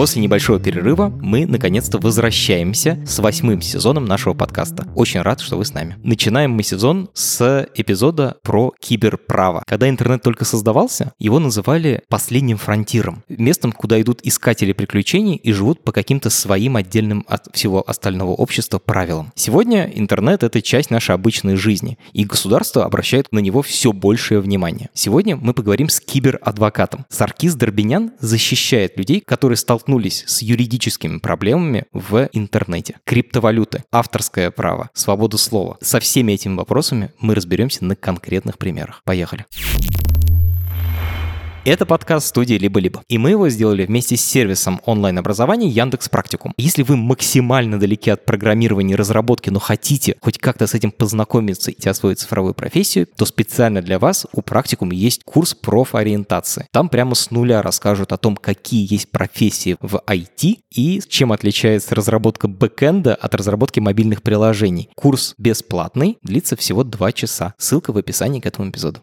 После небольшого перерыва мы наконец-то возвращаемся с восьмым сезоном нашего подкаста. Очень рад, что вы с нами. Начинаем мы сезон с эпизода про киберправо. Когда интернет только создавался, его называли последним фронтиром. Местом, куда идут искатели приключений и живут по каким-то своим отдельным от всего остального общества правилам. Сегодня интернет — это часть нашей обычной жизни, и государство обращает на него все большее внимание. Сегодня мы поговорим с киберадвокатом. Саркис Дорбинян защищает людей, которые столкнулись столкнулись с юридическими проблемами в интернете. Криптовалюты, авторское право, свобода слова. Со всеми этими вопросами мы разберемся на конкретных примерах. Поехали. Это подкаст студии «Либо-либо». И мы его сделали вместе с сервисом онлайн-образования Яндекс Практикум. Если вы максимально далеки от программирования и разработки, но хотите хоть как-то с этим познакомиться и освоить цифровую профессию, то специально для вас у Практикум есть курс профориентации. Там прямо с нуля расскажут о том, какие есть профессии в IT и чем отличается разработка бэкэнда от разработки мобильных приложений. Курс бесплатный, длится всего 2 часа. Ссылка в описании к этому эпизоду.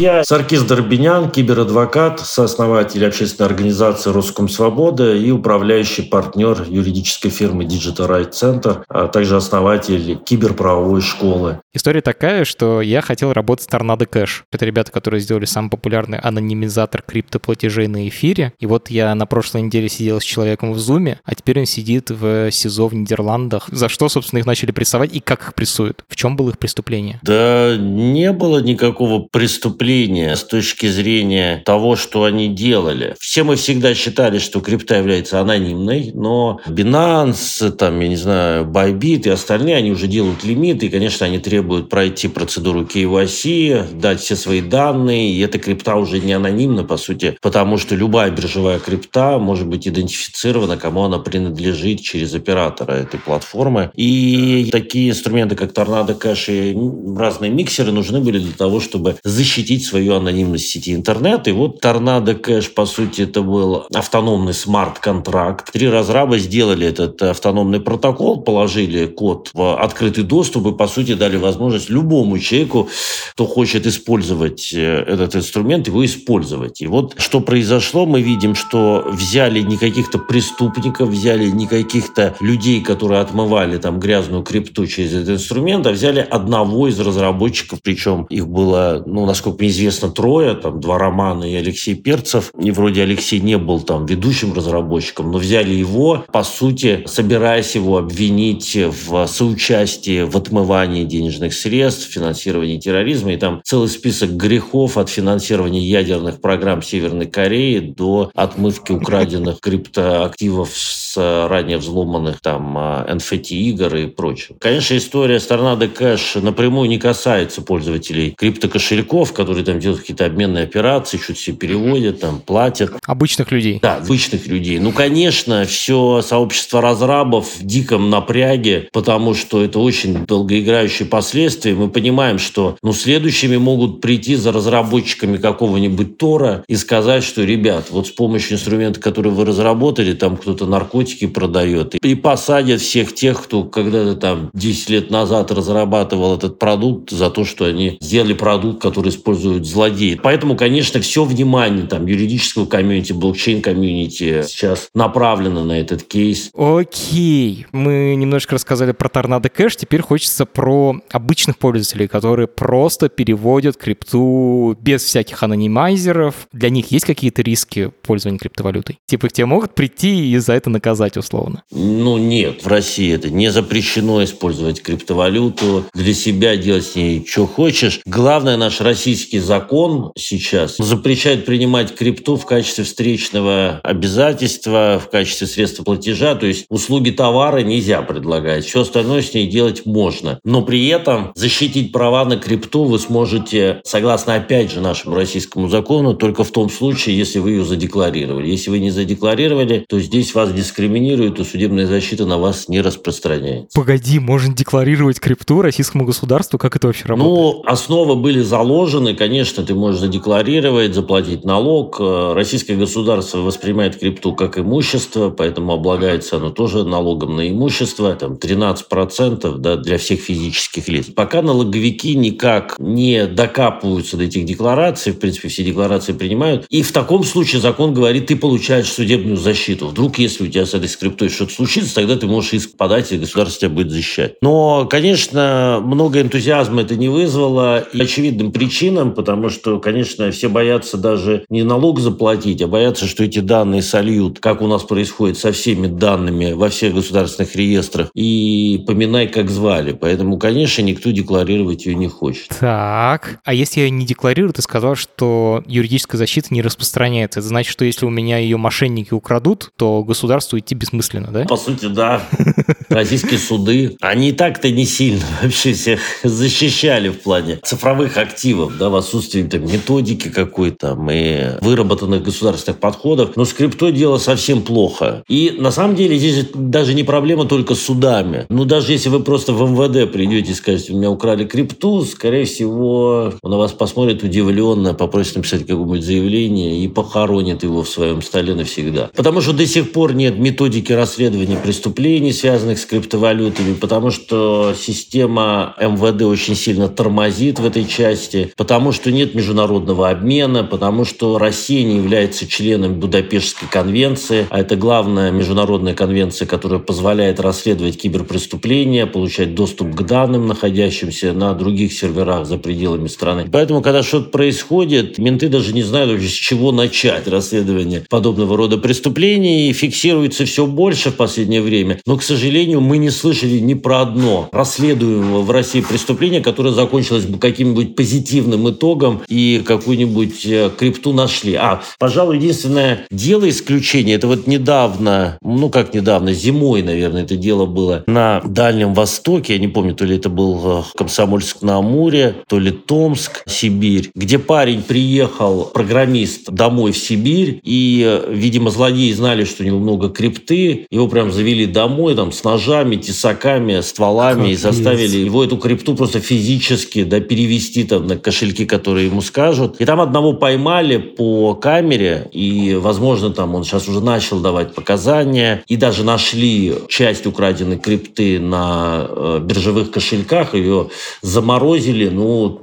Я Саркис Дорбинян, киберадвокат, сооснователь общественной организации «Русском Свобода» и управляющий партнер юридической фирмы Digital Right Center, а также основатель киберправовой школы. История такая, что я хотел работать с Tornado Cash. Это ребята, которые сделали самый популярный анонимизатор криптоплатежей на эфире. И вот я на прошлой неделе сидел с человеком в Зуме, а теперь он сидит в СИЗО в Нидерландах. За что, собственно, их начали прессовать и как их прессуют? В чем было их преступление? Да не было никакого преступления преступления с точки зрения того, что они делали. Все мы всегда считали, что крипта является анонимной, но Binance, там, я не знаю, Bybit и остальные, они уже делают лимиты, и, конечно, они требуют пройти процедуру KYC, дать все свои данные, и эта крипта уже не анонимна, по сути, потому что любая биржевая крипта может быть идентифицирована, кому она принадлежит через оператора этой платформы. И такие инструменты, как Tornado Cash и разные миксеры нужны были для того, чтобы защитить защитить свою анонимность сети интернет. И вот Торнадо Кэш, по сути, это был автономный смарт-контракт. Три разраба сделали этот автономный протокол, положили код в открытый доступ и, по сути, дали возможность любому человеку, кто хочет использовать э, этот инструмент, его использовать. И вот что произошло, мы видим, что взяли не каких-то преступников, взяли не каких-то людей, которые отмывали там грязную крипту через этот инструмент, а взяли одного из разработчиков, причем их было, ну, насколько мне известно трое, там два Романа и Алексей Перцев. И вроде Алексей не был там ведущим разработчиком, но взяли его, по сути, собираясь его обвинить в соучастии в отмывании денежных средств, финансировании терроризма. И там целый список грехов от финансирования ядерных программ Северной Кореи до отмывки украденных криптоактивов с ранее взломанных там NFT-игр и прочего. Конечно, история с Tornado Cash напрямую не касается пользователей криптокошельков, которые которые там делают какие-то обменные операции, что-то все переводят, там платят. Обычных людей. Да, обычных людей. Ну, конечно, все сообщество разрабов в диком напряге, потому что это очень долгоиграющие последствия. Мы понимаем, что ну, следующими могут прийти за разработчиками какого-нибудь Тора и сказать, что, ребят, вот с помощью инструмента, который вы разработали, там кто-то наркотики продает, и посадят всех тех, кто когда-то там 10 лет назад разрабатывал этот продукт за то, что они сделали продукт, который использует используют злодеи. Поэтому, конечно, все внимание там юридического комьюнити, блокчейн-комьюнити сейчас направлено на этот кейс. Окей. Мы немножко рассказали про Tornado Cash, теперь хочется про обычных пользователей, которые просто переводят крипту без всяких анонимайзеров. Для них есть какие-то риски пользования криптовалютой? Типа их тебе могут прийти и за это наказать условно? Ну нет, в России это не запрещено использовать криптовалюту, для себя делать с ней что хочешь. Главное наш российский российский закон сейчас запрещает принимать крипту в качестве встречного обязательства, в качестве средства платежа. То есть услуги товара нельзя предлагать. Все остальное с ней делать можно. Но при этом этом защитить права на крипту вы сможете, согласно, опять же, нашему российскому закону, только в том случае, если вы ее задекларировали. Если вы не задекларировали, то здесь вас дискриминируют, и судебная защита на вас не распространяется. Погоди, можно декларировать крипту российскому государству? Как это вообще работает? Ну, основы были заложены, конечно, ты можешь задекларировать, заплатить налог. Э, российское государство воспринимает крипту как имущество, поэтому облагается оно тоже налогом на имущество, там 13% да, для всех физических лиц. Пока налоговики никак не докапываются до этих деклараций, в принципе, все декларации принимают, и в таком случае закон говорит, ты получаешь судебную защиту. Вдруг, если у тебя с этой скриптой что-то случится, тогда ты можешь иск подать, и государство тебя будет защищать. Но, конечно, много энтузиазма это не вызвало, и очевидным причинам, потому что, конечно, все боятся даже не налог заплатить, а боятся, что эти данные сольют, как у нас происходит со всеми данными во всех государственных реестрах, и поминай, как звали. Поэтому, конечно, никто декларировать ее не хочет. Так, а если я не декларирую, ты сказал, что юридическая защита не распространяется. Это значит, что если у меня ее мошенники украдут, то государству идти бессмысленно, да? По сути, да. Российские суды, они и так-то не сильно вообще всех защищали в плане цифровых активов, да, отсутствии там, методики какой-то и выработанных государственных подходов. Но с крипто дело совсем плохо. И на самом деле здесь даже не проблема только с судами. Ну, даже если вы просто в МВД придете и скажете, у меня украли крипту, скорее всего, на вас посмотрит удивленно, попросит написать какое-нибудь заявление и похоронит его в своем столе навсегда. Потому что до сих пор нет методики расследования преступлений, связанных с криптовалютами, потому что система МВД очень сильно тормозит в этой части, потому что нет международного обмена, потому что Россия не является членом Будапештской конвенции, а это главная международная конвенция, которая позволяет расследовать киберпреступления, получать доступ к данным, находящимся на других серверах за пределами страны. Поэтому, когда что-то происходит, менты даже не знают с чего начать расследование подобного рода преступлений, и фиксируется все больше в последнее время. Но, к сожалению, мы не слышали ни про одно расследуемого в России преступление, которое закончилось бы каким-нибудь позитивным итогом и какую-нибудь э, крипту нашли. А, пожалуй, единственное дело исключения, это вот недавно, ну как недавно, зимой, наверное, это дело было на Дальнем Востоке, я не помню, то ли это был э, Комсомольск на Амуре, то ли Томск, Сибирь, где парень приехал, программист, домой в Сибирь, и, э, видимо, злодеи знали, что у него много крипты, его прям завели домой там с ножами, тесаками, стволами, как и заставили его эту крипту просто физически да, перевести там на кошельки, которые ему скажут. И там одного поймали по камере, и, возможно, там он сейчас уже начал давать показания, и даже нашли часть украденной крипты на э, биржевых кошельках, ее заморозили, но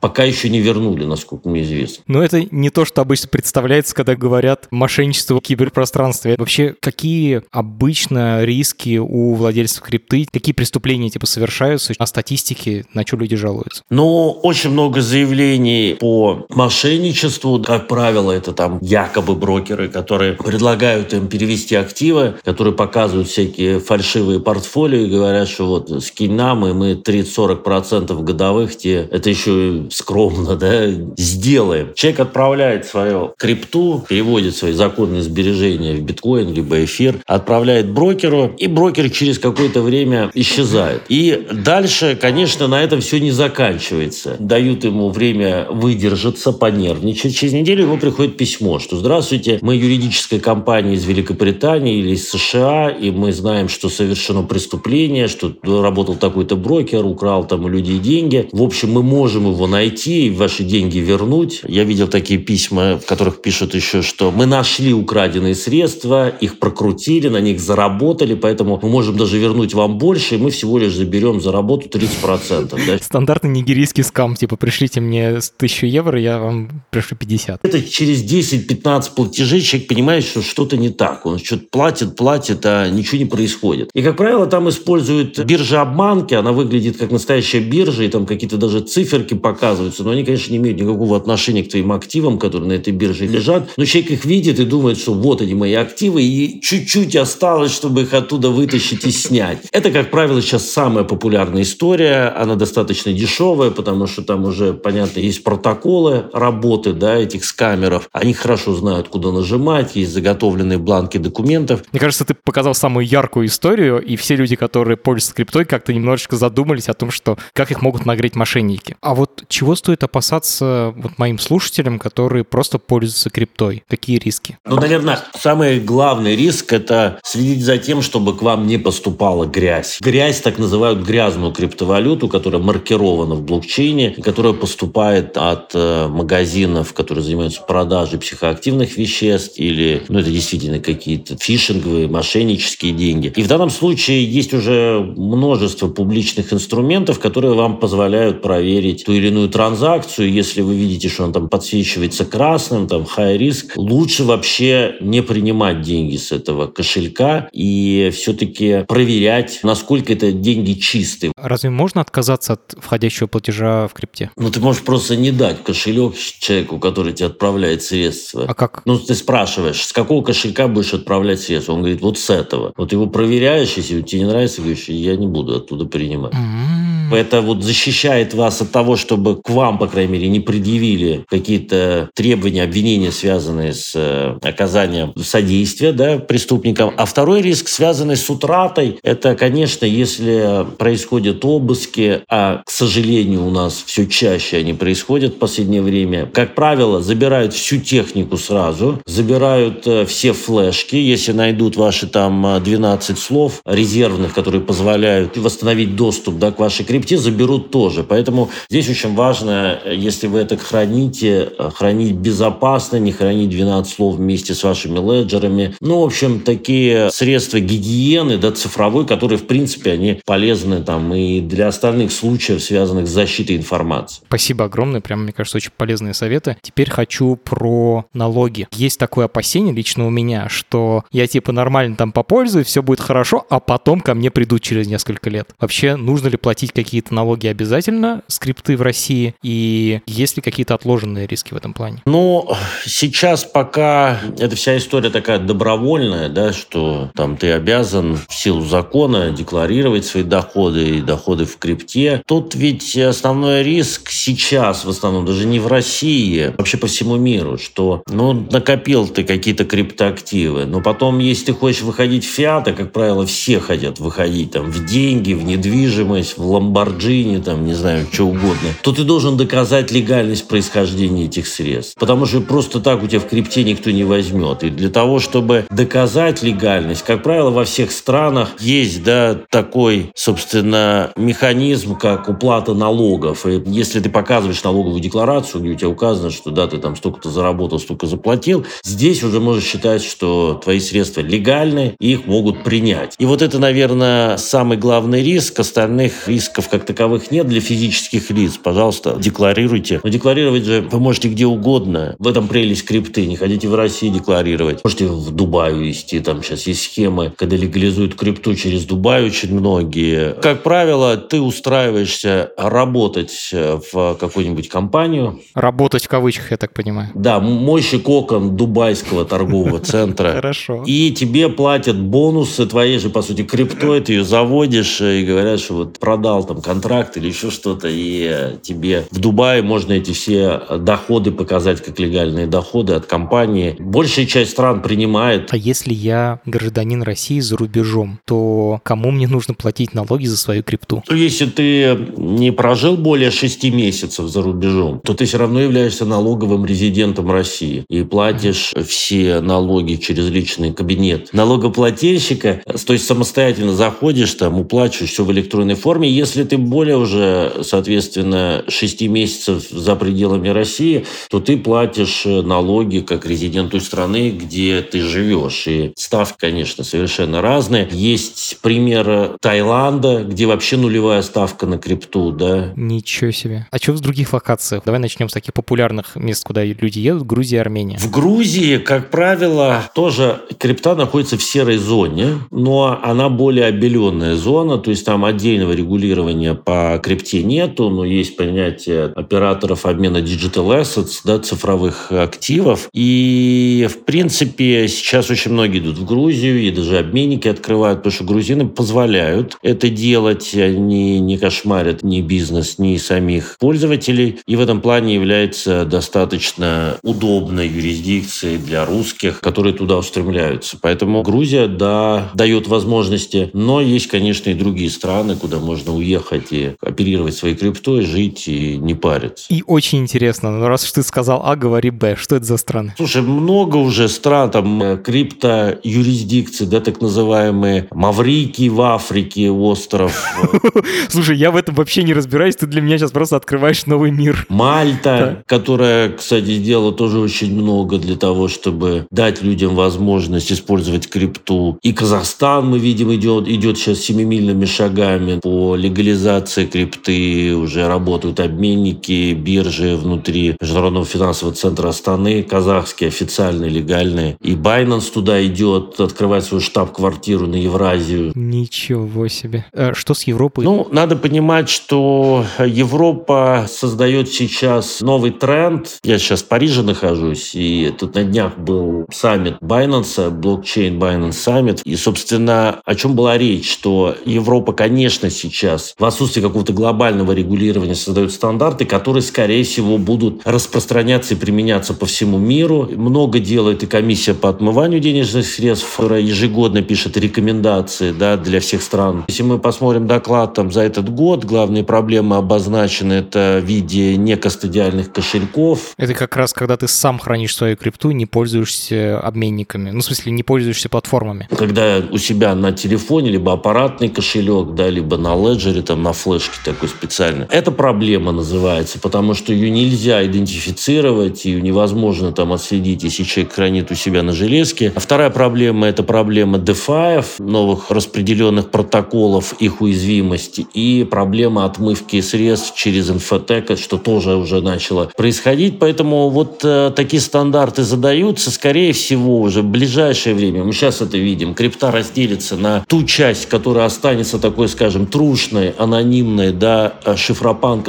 пока еще не вернули, насколько мне известно. Но это не то, что обычно представляется, когда говорят мошенничество в киберпространстве. Вообще, какие обычно риски у владельцев крипты, какие преступления типа совершаются, на статистике, на что люди жалуются? Ну, очень много заявлений по мошенничеству. Как правило, это там якобы брокеры, которые предлагают им перевести активы, которые показывают всякие фальшивые портфолио и говорят, что вот скинь нам, и мы 30-40% годовых тебе, это еще скромно, да, сделаем. Человек отправляет свою крипту, переводит свои законные сбережения в биткоин, либо эфир, отправляет брокеру, и брокер через какое-то время исчезает. И дальше, конечно, на этом все не заканчивается. Дают ему время выдержаться, понервничать. Через неделю ему приходит письмо, что «Здравствуйте, мы юридическая компания из Великобритании или из США, и мы знаем, что совершено преступление, что работал такой-то брокер, украл там у людей деньги. В общем, мы можем его найти и ваши деньги вернуть». Я видел такие письма, в которых пишут еще, что мы нашли украденные средства, их прокрутили, на них заработали, поэтому мы можем даже вернуть вам больше, и мы всего лишь заберем за работу 30%. Да? Стандартный нигерийский скам, типа пришлите мне 1000 евро, я вам пришлю 50. Это через 10-15 платежей человек понимает, что что-то не так. Он что-то платит, платит, а ничего не происходит. И, как правило, там используют биржа обманки, она выглядит как настоящая биржа, и там какие-то даже циферки показываются, но они, конечно, не имеют никакого отношения к твоим активам, которые на этой бирже лежат. Но человек их видит и думает, что вот они мои активы, и чуть-чуть осталось, чтобы их оттуда вытащить и снять. Это, как правило, сейчас самая популярная история. Она достаточно дешевая, потому что там уже, понятно, есть протоколы работы да, этих скамеров. Они хорошо знают, куда нажимать, есть заготовленные бланки документов. Мне кажется, ты показал самую яркую историю, и все люди, которые пользуются криптой, как-то немножечко задумались о том, что как их могут нагреть мошенники. А вот чего стоит опасаться вот моим слушателям, которые просто пользуются криптой? Какие риски? Ну, наверное, самый главный риск – это следить за тем, чтобы к вам не поступала грязь. Грязь так называют грязную криптовалюту, которая маркирована в блокчейне, которая поступает от э, магазинов, которые занимаются продажей психоактивных веществ или, ну, это действительно какие-то фишинговые, мошеннические деньги. И в данном случае есть уже множество публичных инструментов, которые вам позволяют проверить ту или иную транзакцию. Если вы видите, что он там подсвечивается красным, там high risk, лучше вообще не принимать деньги с этого кошелька и все-таки проверять, насколько это деньги чистые. Разве можно отказаться от входящего платежа в крипте? Ну, ты можешь просто не дать кошелек человеку, который тебе отправляет средства. А как? Ну, ты спрашиваешь, с какого кошелька будешь отправлять средства? Он говорит, вот с этого. Вот его проверяешь, если тебе не нравится, говоришь, я не буду оттуда принимать. М-м. Это вот защищает вас от того, чтобы к вам, по крайней мере, не предъявили какие-то требования, обвинения, связанные с э, оказанием содействия да, преступникам. А второй риск, связанный с утратой, это, конечно, если происходят обыски, а, к сожалению, у нас все чаще они происходят в последнее время. Как правило, забирают всю технику сразу, забирают э, все флешки, если найдут ваши там 12 слов резервных, которые позволяют восстановить доступ да, к вашей крипте, заберут тоже. Поэтому здесь очень важно, если вы это храните, хранить безопасно, не хранить 12 слов вместе с вашими леджерами. Ну, в общем, такие средства гигиены, да, цифровой, которые, в принципе, они полезны там и для остальных случаев, связанных с защитой информации. Спасибо огромное, прям, мне кажется, очень полезные советы. Теперь хочу про налоги. Есть такое опасение лично у меня, что я типа нормально там попользуюсь, все будет хорошо, а потом ко мне придут через несколько лет. Вообще, нужно ли платить какие-то налоги обязательно, скрипты в России, и есть ли какие-то отложенные риски в этом плане? Ну, сейчас пока эта вся история такая добровольная, да, что там ты обязан в силу закона декларировать свои доходы и доходы в крипте. Тут ведь основной риск сейчас в основном даже не в России, вообще по всему миру, что ну, накопил ты какие-то криптоактивы, но потом, если ты хочешь выходить в фиаты, как правило, все хотят выходить там в деньги, в недвижимость, в ламборджини, там, не знаю, что угодно, то ты должен доказать легальность происхождения этих средств. Потому что просто так у тебя в крипте никто не возьмет. И для того, чтобы доказать легальность, как правило, во всех странах есть, да, такой, собственно, механизм, как уплата налогов. И если ты показываешь налоговую декларацию, где у тебя указано, что да, ты там столько-то заработал, столько заплатил, здесь уже можешь считать, что твои средства легальны, и их могут принять. И вот это, наверное, самый главный риск. Остальных рисков как таковых нет для физических лиц. Пожалуйста, декларируйте. Но декларировать же вы можете где угодно. В этом прелесть крипты. Не хотите в России декларировать. Можете в Дубае вести. Там сейчас есть схемы, когда легализуют крипту через Дубай очень многие. Как правило, ты устраиваешься работать в какую-нибудь компанию. Работать в кавычках, я так понимаю. Да, мойщик окон дубайского торгового центра. Хорошо. И тебе платят бонусы твоей же, по сути, криптой, ты ее заводишь и говорят, что вот продал там контракт или еще что-то, и тебе в Дубае можно эти все доходы показать как легальные доходы от компании. Большая часть стран принимает. А если я гражданин России за рубежом, то кому мне нужно платить налоги за свою крипту? То если ты не прожил более шести месяцев за рубежом, то ты все равно являешься налоговым резидентом России и платишь все налоги через личный кабинет налогоплательщика, то есть самостоятельно заходишь там, уплачиваешь все в электронной форме. Если ты более уже, соответственно, 6 месяцев за пределами России, то ты платишь налоги как резидент той страны, где ты живешь. И ставки, конечно, совершенно разные. Есть пример Таиланда, где вообще нулевая ставка на крипту, да. Ничего себе. А что в других локациях? Давай начнем с таких популярных мест, куда люди едут. Грузия, Армения. В Грузии, как правило, тоже крипта находится в серой зоне, но она более обеленная зона, то есть там отдельного регулирования по крипте нету, но есть понятие операторов обмена digital assets, да, цифровых активов. И, в принципе, сейчас очень многие идут в Грузию, и даже обменники открывают, потому что грузины позволяют это делать, они не кошмарят ни бизнес, ни самих пользователей, и в этом плане является достаточно удобной юрисдикцией для русских, которые туда устремляются. Поэтому Грузия, да, дает возможности, но есть, конечно, и другие страны, куда можно уехать и оперировать своей криптой, жить и не париться. И очень интересно, ну раз уж ты сказал А, говори Б. Что это за страны? Слушай, много уже стран, там э, крипто юрисдикции, да, так называемые Маврикий в Африке, остров. Слушай, я в этом вообще не разбираюсь, ты для меня сейчас просто открываешь новый мир. Мальта, которая, кстати, сделала тоже очень много для того, чтобы дать людям возможность использовать крипту. И Казахстан, мы видим, идет, идет сейчас семимильными шагами по легализации крипты. Уже работают обменники, биржи внутри Международного финансового центра Астаны, казахские, официальные, легальные. И Binance туда идет, открывать свою штаб-квартиру на Евразию. Ничего себе. А что с Европой? Ну, надо понимать, что Европа создает сейчас новый тренд. Я сейчас в Париже нахожусь, и тут на днях был саммит Binance, блокчейн Binance Summit. И, собственно, о чем была речь, что Европа, конечно, сейчас в отсутствии какого-то глобального регулирования создает стандарты, которые, скорее всего, будут распространяться и применяться по всему миру. Много делает и комиссия по отмыванию денежных средств, которая ежегодно пишет рекомендации да, для всех стран. Если мы посмотрим доклад там, за этот год, главные проблемы обозначены это в виде некостадиальных кошельков. Это как раз когда ты сам хранишь свою крипту, не пользуешься обменниками. Ну, в смысле, не пользуешься платформами. Когда у себя на телефоне либо аппаратный кошелек, да, либо на леджере, там, на флешке такой специальный. Это проблема называется, потому что ее нельзя идентифицировать, ее невозможно там отследить, если человек хранит у себя на железке. А вторая проблема – это проблема DeFi, новых распределенных протоколов, их уязвимости, и проблема отмывки средств через инфотека, что тоже уже начало происходить. Поэтому вот э, такие стандарты задаются, скорее всего, уже в ближайшее время. Мы сейчас это видим. Крипта разделится на ту часть, которая останется такой, скажем, трушной, анонимной, да, э,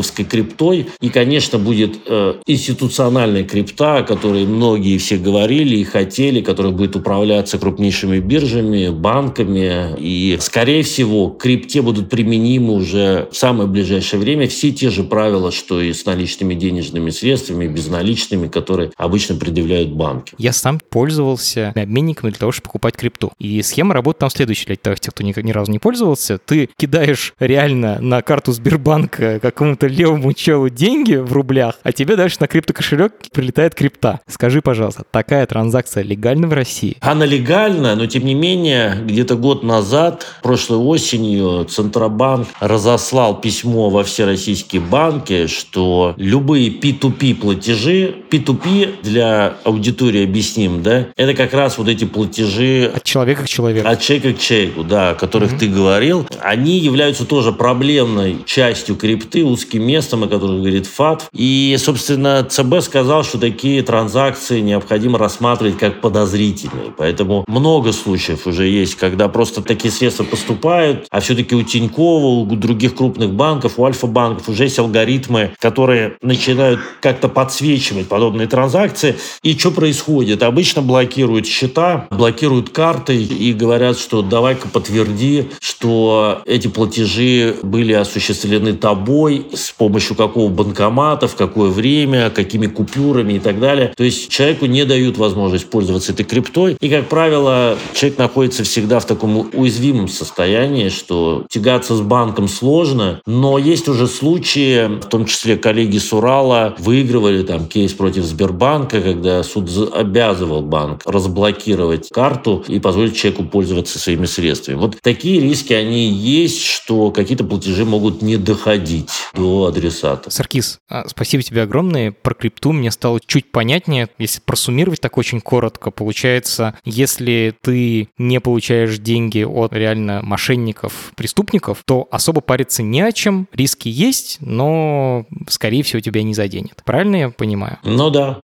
шифропанковской криптой. И, конечно, будет э, институциональная крипта, о которой многие все говорили и хотели, которая будет управляться крупнейшими биржами, банками. И, скорее всего, к крипте будут применимы уже в самое ближайшее время все те же правила, что и с наличными денежными средствами, безналичными, которые обычно предъявляют банки. Я сам пользовался обменниками для того, чтобы покупать крипту. И схема работает там следующая для тех, кто ни, ни разу не пользовался. Ты кидаешь реально на карту Сбербанка какому-то левому челу деньги в рублях, а тебе дальше на криптокошелек прилетает крипта. Скажи, пожалуйста, такая транзакция легальна в России? Она легальна, но тем не менее, где-то год назад, прошлой осенью, Центробанк разослал письмо во все российские банки, что любые P2P платежи, P2P для аудитории объясним, да, это как раз вот эти платежи от человека к человеку. От человека к человеку, да, о которых mm-hmm. ты говорил. Они являются тоже проблемной частью крипты, узким местом, о котором говорит ФАТ. И, собственно, ЦБ сказал, что такие транзакции необходимо рассматривать как подозрительные. Поэтому много случаев уже есть, когда просто такие средства поступают, а все-таки у Тинькова, у других крупных банков, у Альфа-банков уже есть алгоритмы, которые начинают как-то подсвечивать подобные транзакции. И что происходит? Обычно блокируют счета, блокируют карты и говорят, что давай-ка подтверди, что эти платежи были осуществлены тобой, с помощью какого банкомата, в какое время, какими купюрами и так далее. То есть человеку не дают возможность пользоваться этой криптой. И, как правило, человек находится всегда в таком уязвимом состоянии, что тягаться с банком сложно, но есть уже случаи, в том числе коллеги с Урала выигрывали там кейс против Сбербанка, когда суд обязывал банк разблокировать карту и позволить человеку пользоваться своими средствами. Вот такие риски, они есть, что какие-то платежи могут не доходить до адресата. Саркис, а, спасибо тебе огромное. Про крипту мне стало чуть понятнее. Если просуммировать так очень коротко, получается, если ты не получаешь деньги от реально мошенников, преступников, то особо париться не о чем. Риски есть, но, скорее всего, тебя не заденет. Правильно я понимаю? Ну да.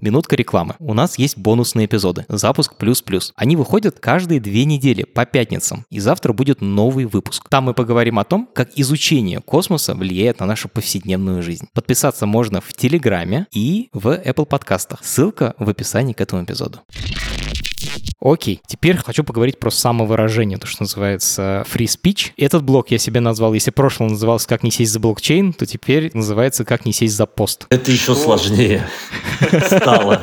Минутка рекламы. У нас есть бонусные эпизоды. Запуск плюс-плюс. Они выходят каждые две недели по пятницам. И завтра будет новый выпуск. Там мы поговорим о том, как изучение космоса влияет на нашу повседневную жизнь. Подписаться можно в Телеграме и в Apple подкастах. Ссылка в описании к этому эпизоду. Окей, теперь хочу поговорить про самовыражение, то, что называется free speech. Этот блок я себе назвал, если прошлый назывался «Как не сесть за блокчейн», то теперь называется «Как не сесть за пост». Это еще сложнее стало.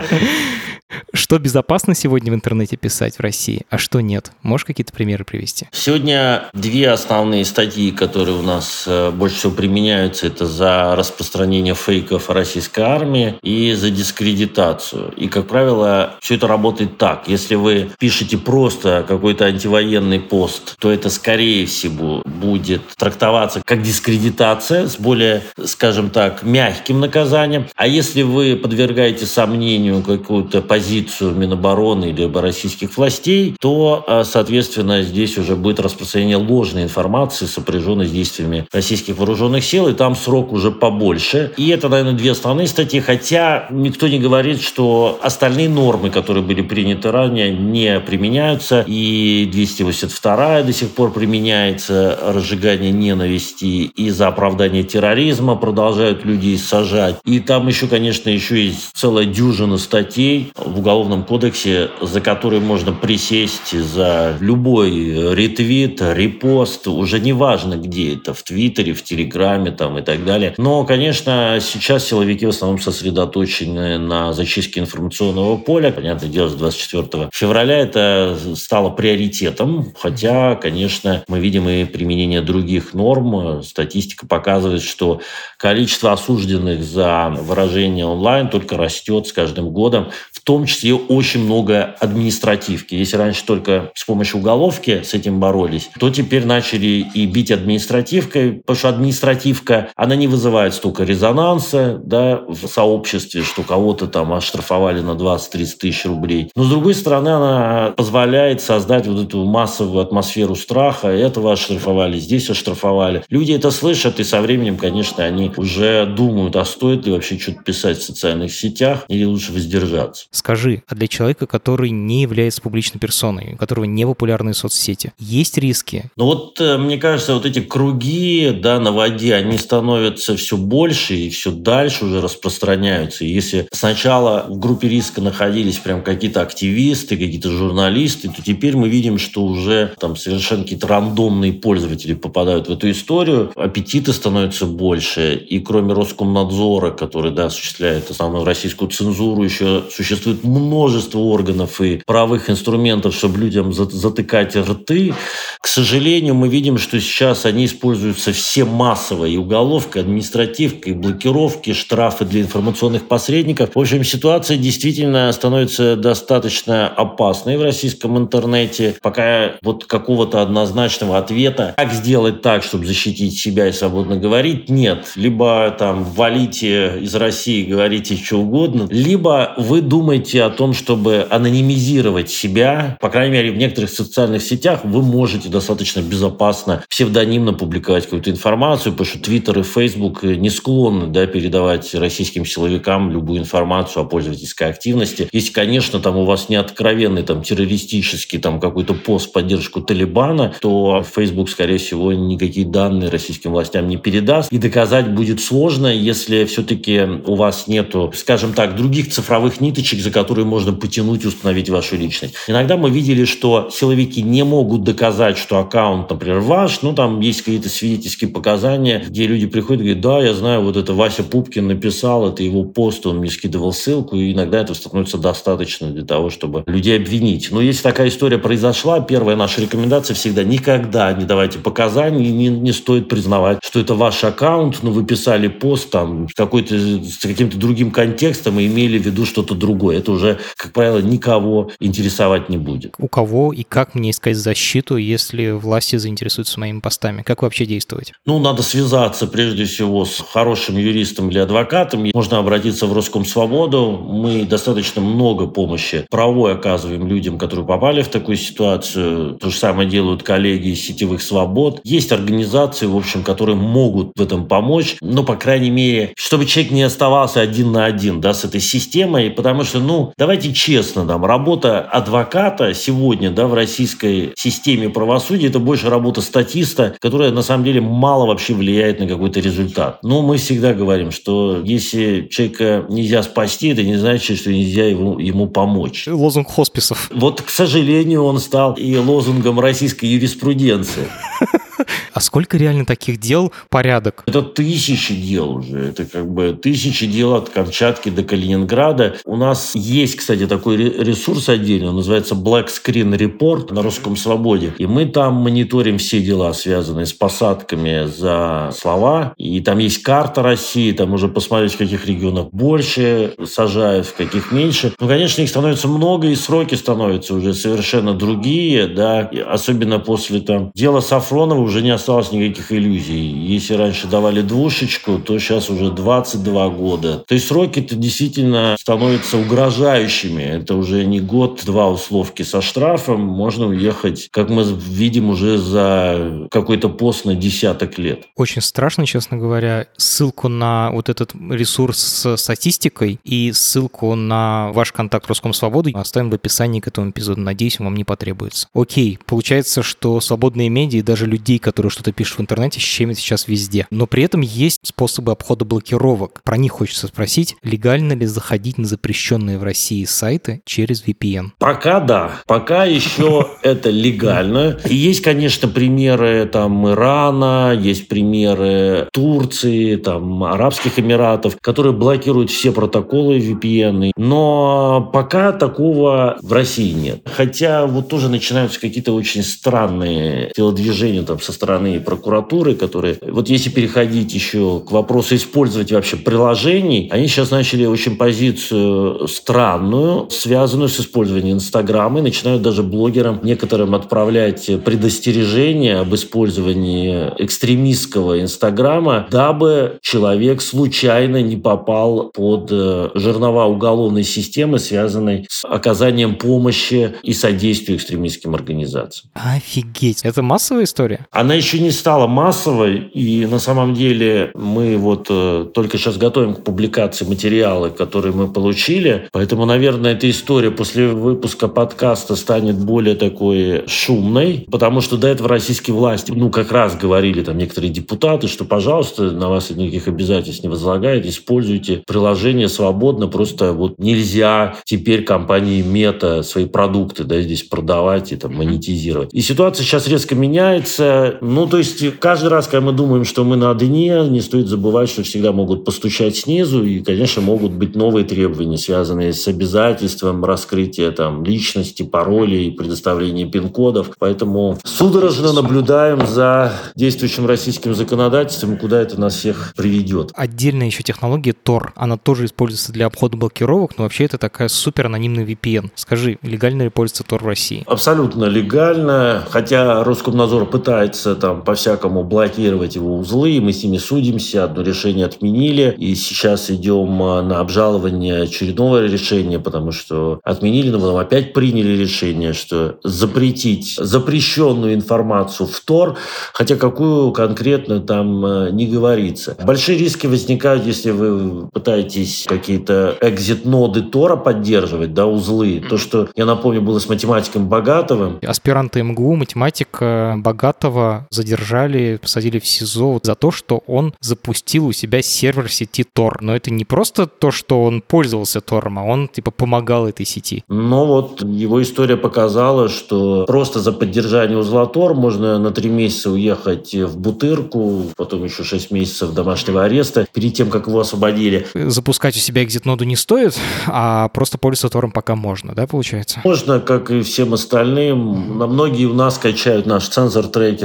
Что безопасно сегодня в интернете писать в России, а что нет? Можешь какие-то примеры привести? Сегодня две основные статьи, которые у нас э, больше всего применяются, это за распространение фейков российской армии и за дискредитацию. И, как правило, все это работает так. Если вы пишете просто какой-то антивоенный пост, то это, скорее всего, будет трактоваться как дискредитация с более, скажем так, мягким наказанием. А если вы подвергаете сомнению какую-то позицию Минобороны или российских властей, то, а, соответственно, здесь уже будет распространение ложной информации, сопряженной с действиями российских вооруженных сил, и там срок уже побольше. И это, наверное, две основные статьи, хотя никто не говорит, что остальные нормы, которые были приняты ранее, не применяются, и 282 до сих пор применяется, разжигание ненависти, и за оправдание терроризма продолжают людей сажать. И там еще, конечно, еще есть целая дюжина статей в Уголовном кодексе, за которые можно присесть за любой ретвит, репост, уже не важно где это, в Твиттере, в Телеграме там и так далее. Но, конечно, сейчас силовики в основном сосредоточены на зачистке информационного поля. Понятное дело, с 24 февраля это стало приоритетом, хотя, конечно, мы видим и применение других норм. Статистика показывает, что количество осужденных за выражение онлайн только растет с каждым годом, в том числе очень много административки. Если раньше только с помощью уголовки с этим боролись, то теперь начали и бить административкой, потому что административка, она не вызывает столько резонанса да, в сообществе, что кого-то там оштрафовали на 20-30 тысяч рублей. Но, с другой стороны, она позволяет создать вот эту массовую атмосферу страха. Этого оштрафовали, здесь оштрафовали. Люди это слышат, и со временем, конечно, они уже думают, а стоит ли вообще что-то писать в социальных сетях или лучше воздержаться. Скажи, а для человека, который не является публичной персоной, у которого не популярные соцсети, есть риски? Ну вот, э, мне кажется, вот эти круги да, на воде, они становятся все больше и все дальше уже распространяются. И если сначала в группе риска находились прям какие-то активисты, какие-то журналисты, то теперь мы видим, что уже там совершенно какие-то рандомные пользователи попадают в эту историю, аппетиты становятся больше. И кроме Роскомнадзора, который да, осуществляет основную российскую цензуру, еще существует множество органов и правых инструментов, чтобы людям затыкать рты. К сожалению, мы видим, что сейчас они используются все массово. И уголовка, и административка, и блокировки, штрафы для информационных посредников. В общем, ситуация действительно становится достаточно опасной в российском интернете. Пока вот какого-то однозначного ответа, как сделать так, чтобы защитить себя и свободно говорить, нет. Либо там валите из России, говорите что угодно, либо вы думаете о том, чтобы анонимизировать себя. По крайней мере, в некоторых социальных сетях вы можете достаточно безопасно, псевдонимно публиковать какую-то информацию, потому что Твиттер и Фейсбук не склонны да, передавать российским силовикам любую информацию о пользовательской активности. Если, конечно, там у вас не откровенный там, террористический там, какой-то пост в поддержку Талибана, то Facebook, скорее всего, никакие данные российским властям не передаст. И доказать будет сложно, если все-таки у вас нету, скажем так, других цифровых ниточек, за которые можно потянуть установить вашу личность. Иногда мы видели, что силовики не могут доказать, что аккаунт, например, ваш, ну, там есть какие-то свидетельские показания, где люди приходят и говорят, да, я знаю, вот это Вася Пупкин написал, это его пост, он мне скидывал ссылку, и иногда это становится достаточно для того, чтобы людей обвинить. Но если такая история произошла, первая наша рекомендация всегда никогда не давайте показаний, не, не стоит признавать, что это ваш аккаунт, но вы писали пост там какой-то с каким-то другим контекстом и имели в виду что-то другое. Это уже, как правило, никого интересовать не будет. У кого и как мне искать защиту, если власти заинтересуются моими постами? Как вообще действовать? Ну, надо связаться прежде всего с хорошим юристом или адвокатом. Можно обратиться в Роскомсвободу. Мы достаточно много помощи правовой оказываем людям, которые попали в такую ситуацию. То же самое делают коллеги из сетевых свобод. Есть организации, в общем, которые могут в этом помочь. Но, по крайней мере, чтобы человек не оставался один на один да, с этой системой. Потому что, ну, давайте честно, там, работа адвоката сегодня да, в российской системе правосудия – это больше работа статиста, которая на самом деле мало вообще влияет на какой-то результат. Но мы всегда говорим, что если человека нельзя спасти, это не значит, что нельзя ему, ему помочь. Лозунг хосписов. Вот, к сожалению, он стал и лозунгом российской юриспруденции. А сколько реально таких дел порядок? Это тысячи дел уже. Это как бы тысячи дел от Камчатки до Калининграда. У нас есть, кстати, такой ресурс отдельный, он называется Black Screen Report на Русском Свободе. И мы там мониторим все дела, связанные с посадками за слова. И там есть карта России, там уже посмотреть, в каких регионах больше сажают, в каких меньше. Ну, конечно, их становится много, и сроки становятся уже совершенно другие, да, и особенно после там дела Сафронова уже не осталось никаких иллюзий. Если раньше давали двушечку, то сейчас уже 22 года. То есть сроки-то действительно становятся угрожающими. Это уже не год-два условки со штрафом. Можно уехать, как мы видим, уже за какой-то пост на десяток лет. Очень страшно, честно говоря. Ссылку на вот этот ресурс с статистикой и ссылку на ваш контакт Роском Свободы оставим в описании к этому эпизоду. Надеюсь, вам не потребуется. Окей, получается, что свободные медиа и даже людей, которые что-то пишут в интернете, щемят сейчас везде. Но при этом есть способы обхода блокировок. Про них хочется спросить, легально ли заходить на запрещенные в России сайты через VPN? Пока да. Пока еще это легально. И есть, конечно, примеры там Ирана, есть примеры Турции, там Арабских Эмиратов, которые блокируют все протоколы VPN. Но пока такого в России нет. Хотя вот тоже начинаются какие-то очень странные телодвижения там со стороны прокуратуры, которые... Вот если переходить еще к вопросу использовать вообще приложений, они сейчас начали очень позицию странную, связанную с использованием Инстаграма, и начинают даже блогерам некоторым отправлять предостережения об использовании экстремистского Инстаграма, дабы человек случайно не попал под э, жернова уголовной системы, связанной с оказанием помощи и содействия экстремистским организациям. Офигеть. Это массовая история? Она еще не стала массовой, и на самом деле мы вот э, только сейчас готовим к публикации материалы, которые мы получили, поэтому, наверное, эта история после выпуска подкаста станет более такой шумной, потому что до этого российские власти, ну, как раз говорили там некоторые депутаты, что, пожалуйста, на вас никаких обязательств не возлагает, используйте приложение свободно, просто вот нельзя теперь компании Мета свои продукты да, здесь продавать и там монетизировать. И ситуация сейчас резко меняется. Ну, то есть каждый раз, когда мы думаем, что мы на дне, не стоит забывать, что всегда могут постучать снизу, и, конечно, могут быть новые требования, связанные с обязательством раскрытия там личности, паролей, предоставления пин-кодов. Поэтому судорожно наблюдаем за действующим российским законодательством, куда это нас всех приведет. Отдельная еще технология Tor. Она тоже используется для обхода блокировок, но вообще это такая супер анонимный VPN. Скажи, легально ли пользоваться Tor в России? Абсолютно легально, хотя Роскомнадзор пытается там по-всякому блокировать его узлы, мы с ними судимся, одно решение отменили, и сейчас идем а, на обжалование очередного решения, потому что отменили, но потом опять приняли решение, что запретить запрещенную информацию в Тор, хотя какую конкретно там а, не говорится. Большие риски возникают, если вы пытаетесь какие-то экзит-ноды Тора поддерживать, да, узлы. То, что, я напомню, было с математиком Богатовым. Аспиранты МГУ, математика Богатова задержали, посадили в СИЗО за то, что он запустил у себя сервер сети Tor. Но это не просто то, что он пользовался Тором, а он типа помогал этой сети. Но вот его история показала, что просто за поддержание узла Tor можно на три месяца уехать в Бутырку, потом еще шесть месяцев домашнего ареста, перед тем, как его освободили. Запускать у себя экзит-ноду не стоит, а просто пользоваться Тором пока можно, да, получается? Можно, как и всем остальным. На многие у нас качают наш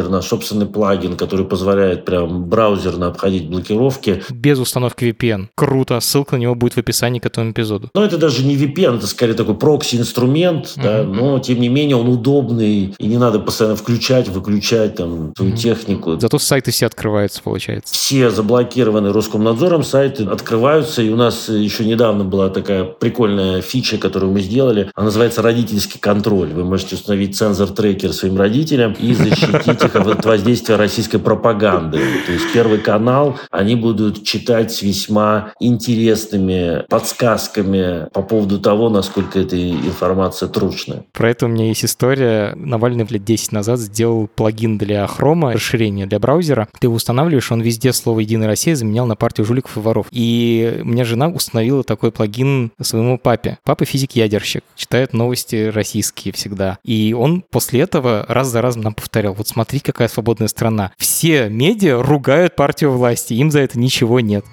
сенсор-трекер, наш собственный плагин, который позволяет прям браузерно обходить блокировки. Без установки VPN. Круто. Ссылка на него будет в описании к этому эпизоду. Но это даже не VPN, это скорее такой прокси-инструмент, mm-hmm. да, но тем не менее он удобный, и не надо постоянно включать, выключать там твою mm-hmm. технику. Зато сайты все открываются, получается. Все заблокированы Роскомнадзором, сайты открываются, и у нас еще недавно была такая прикольная фича, которую мы сделали, она называется родительский контроль. Вы можете установить цензор-трекер своим родителям и защитить от воздействия российской пропаганды. То есть Первый канал, они будут читать с весьма интересными подсказками по поводу того, насколько эта информация трушная. Про это у меня есть история. Навальный лет 10 назад сделал плагин для Хрома, расширение для браузера. Ты его устанавливаешь, он везде слово «Единая Россия» заменял на партию жуликов и воров. И у меня жена установила такой плагин своему папе. Папа физик-ядерщик, читает новости российские всегда. И он после этого раз за разом нам повторял, вот смотри, Видите, какая свободная страна. Все медиа ругают партию власти, им за это ничего нет.